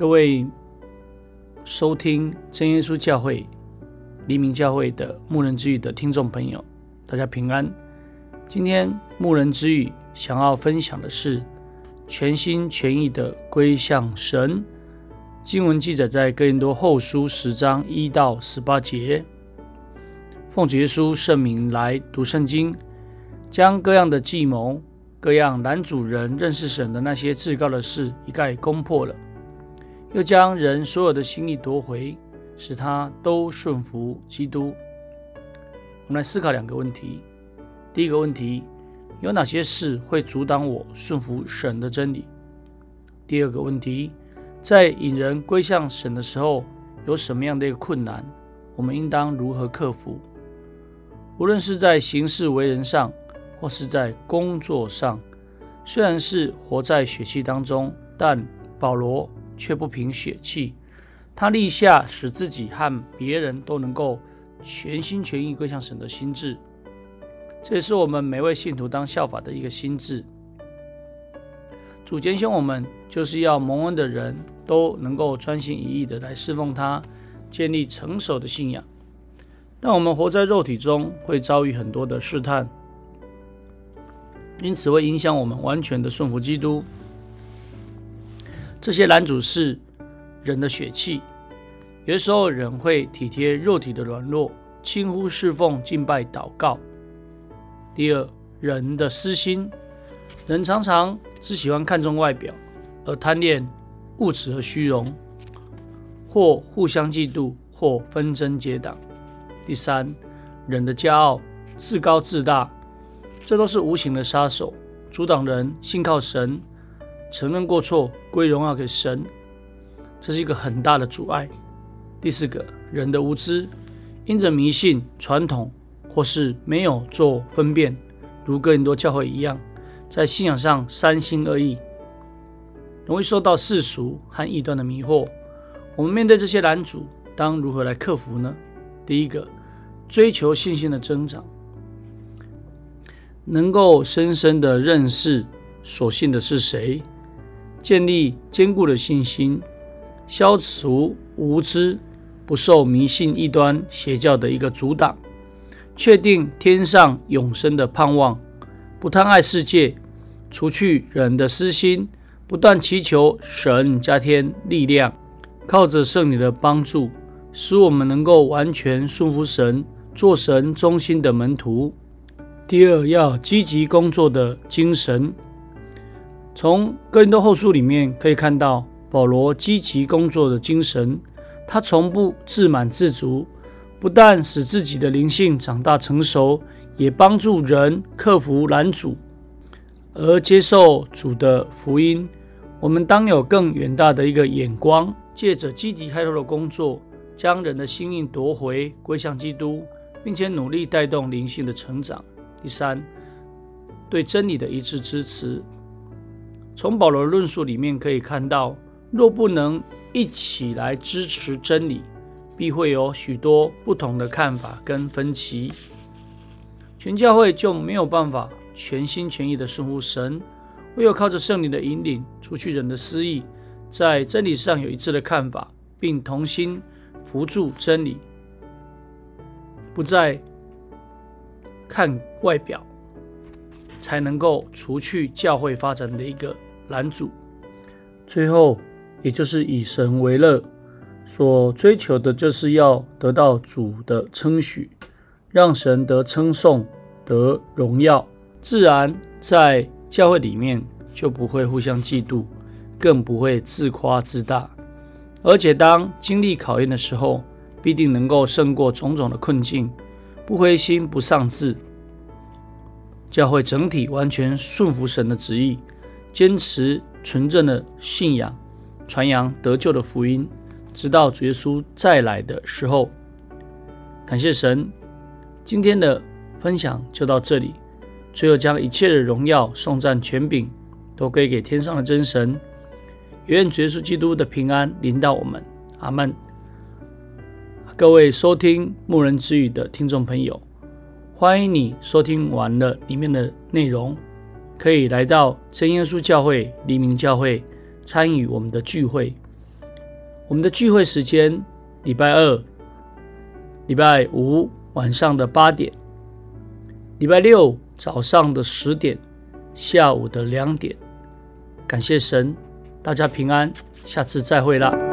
各位收听真耶稣教会黎明教会的牧人之语的听众朋友，大家平安。今天牧人之语想要分享的是全心全意的归向神。经文记载在哥林多后书十章一到十八节。奉主耶稣圣名来读圣经，将各样的计谋、各样拦阻人认识神的那些至高的事一概攻破了，又将人所有的心意夺回，使他都顺服基督。我们来思考两个问题：第一个问题，有哪些事会阻挡我顺服神的真理？第二个问题，在引人归向神的时候，有什么样的一个困难？我们应当如何克服？无论是在行事为人上，或是在工作上，虽然是活在血气当中，但保罗却不凭血气，他立下使自己和别人都能够全心全意归向神的心志。这也是我们每位信徒当效法的一个心智。主拣选我们，就是要蒙恩的人都能够专心一意的来侍奉他，建立成熟的信仰。但我们活在肉体中，会遭遇很多的试探，因此会影响我们完全的顺服基督。这些拦阻是人的血气，有的时候人会体贴肉体的软弱，轻忽侍奉、敬拜、祷告。第二，人的私心，人常常只喜欢看重外表，而贪恋物质和虚荣，或互相嫉妒，或纷争结党。第三，人的骄傲、自高自大，这都是无形的杀手，阻挡人信靠神，承认过错，归荣耀给神，这是一个很大的阻碍。第四个，人的无知，因着迷信、传统，或是没有做分辨，如哥林多教会一样，在信仰上三心二意，容易受到世俗和异端的迷惑。我们面对这些拦阻，当如何来克服呢？第一个，追求信心的增长，能够深深的认识所信的是谁，建立坚固的信心，消除无知，不受迷信异端邪教的一个阻挡，确定天上永生的盼望，不贪爱世界，除去人的私心，不断祈求神加添力量，靠着圣灵的帮助。使我们能够完全顺服神，做神忠心的门徒。第二，要积极工作的精神。从哥林多后书里面可以看到保罗积极工作的精神。他从不自满自足，不但使自己的灵性长大成熟，也帮助人克服拦阻，而接受主的福音。我们当有更远大的一个眼光，借着积极开拓的工作。将人的心意夺回，归向基督，并且努力带动灵性的成长。第三，对真理的一致支持。从保罗的论述里面可以看到，若不能一起来支持真理，必会有许多不同的看法跟分歧，全教会就没有办法全心全意的顺服神。唯有靠着圣灵的引领，除去人的私意，在真理上有一致的看法，并同心。扶助真理，不再看外表，才能够除去教会发展的一个拦阻。最后，也就是以神为乐，所追求的就是要得到主的称许，让神得称颂、得荣耀。自然在教会里面就不会互相嫉妒，更不会自夸自大。而且，当经历考验的时候，必定能够胜过种种的困境，不灰心，不丧志。教会整体完全顺服神的旨意，坚持纯正的信仰，传扬得救的福音，直到主耶稣再来的时候。感谢神，今天的分享就到这里。最后，将一切的荣耀、颂赞、权柄都归给天上的真神。愿主耶稣基督的平安临到我们，阿门。各位收听牧人之语的听众朋友，欢迎你收听完了里面的内容，可以来到真耶稣教会黎明教会参与我们的聚会。我们的聚会时间：礼拜二、礼拜五晚上的八点，礼拜六早上的十点，下午的两点。感谢神，大家平安，下次再会啦。